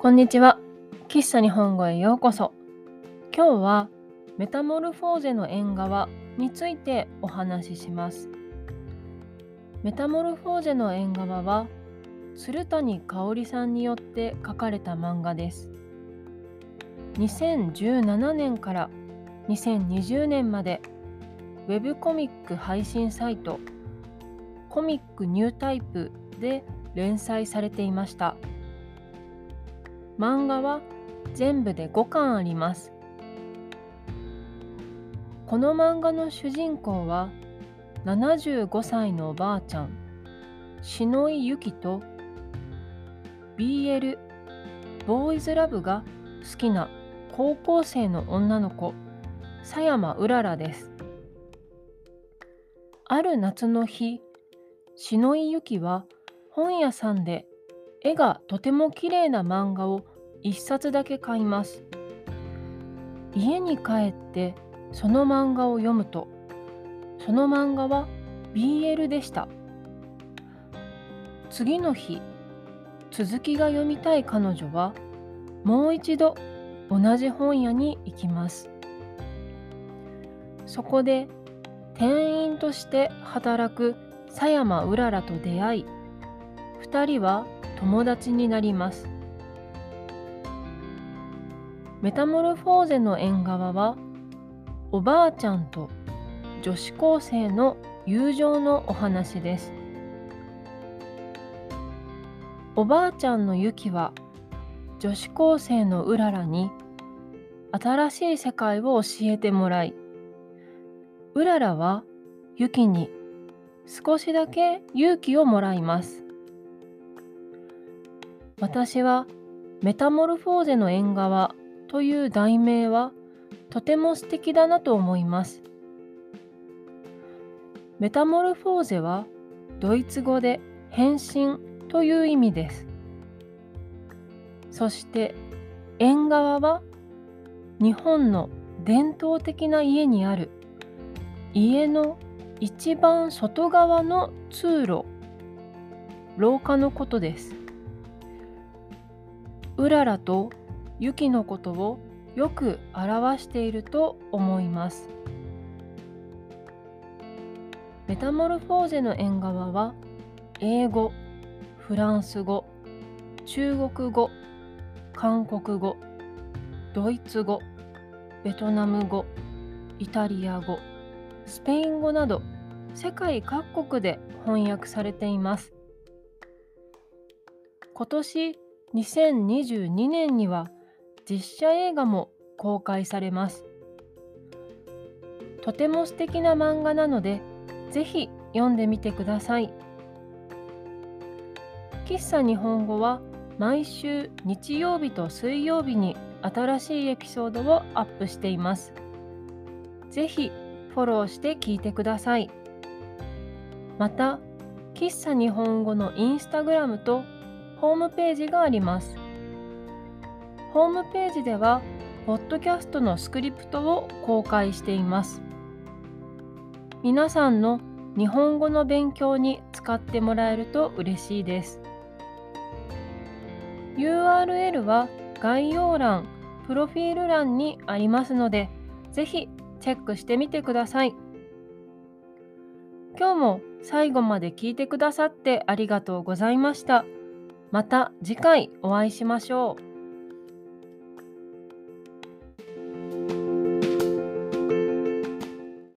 こんにちは。喫茶日本語へようこそ。今日はメタモルフォーゼの縁側についてお話しします。メタモルフォーゼの縁側は鶴谷香織さんによって書かれた漫画です。2017年から2020年までウェブコミック配信サイトコミックニュータイプで連載されていました。漫画は全部で5巻あります。この漫画の主人公は75歳のおばあちゃん篠井由紀と BL ボーイズラブが好きな高校生の女の子佐山うららですある夏の日篠井由紀は本屋さんで絵がとても綺麗な漫画を一冊だけ買います。家に帰ってその漫画を読むと、その漫画は BL でした。次の日、続きが読みたい彼女はもう一度同じ本屋に行きます。そこで店員として働く佐山うららと出会い、2人は友達になります。メタモルフォーゼの縁側はおばあちゃんと女子高生の友情のお話です。おばあちゃんのユキは女子高生のうららに新しい世界を教えてもらいうららはユキに少しだけ勇気をもらいます。私はメタモルフォーゼの縁側という題名はとても素敵だなと思います。メタモルフォーゼはドイツ語で変身という意味です。そして縁側は日本の伝統的な家にある家の一番外側の通路廊下のことです。うららと雪のことをよく表していると思います。メタモルフォーゼの縁側は英語、フランス語、中国語、韓国語、ドイツ語、ベトナム語、イタリア語、スペイン語など世界各国で翻訳されています。今年2022年には実写映画も公開されます。とても素敵な漫画なので、ぜひ読んでみてください。喫茶日本語は毎週日曜日と水曜日に新しいエピソードをアップしています。ぜひフォローして聞いてください。また、喫茶日本語のインスタグラムとホームページがあります。ホームページでは、ポッドキャストのスクリプトを公開しています。皆さんの日本語の勉強に使ってもらえると嬉しいです。URL は概要欄、プロフィール欄にありますので、ぜひチェックしてみてください。今日も最後まで聞いてくださってありがとうございました。また次回お会いしましょう。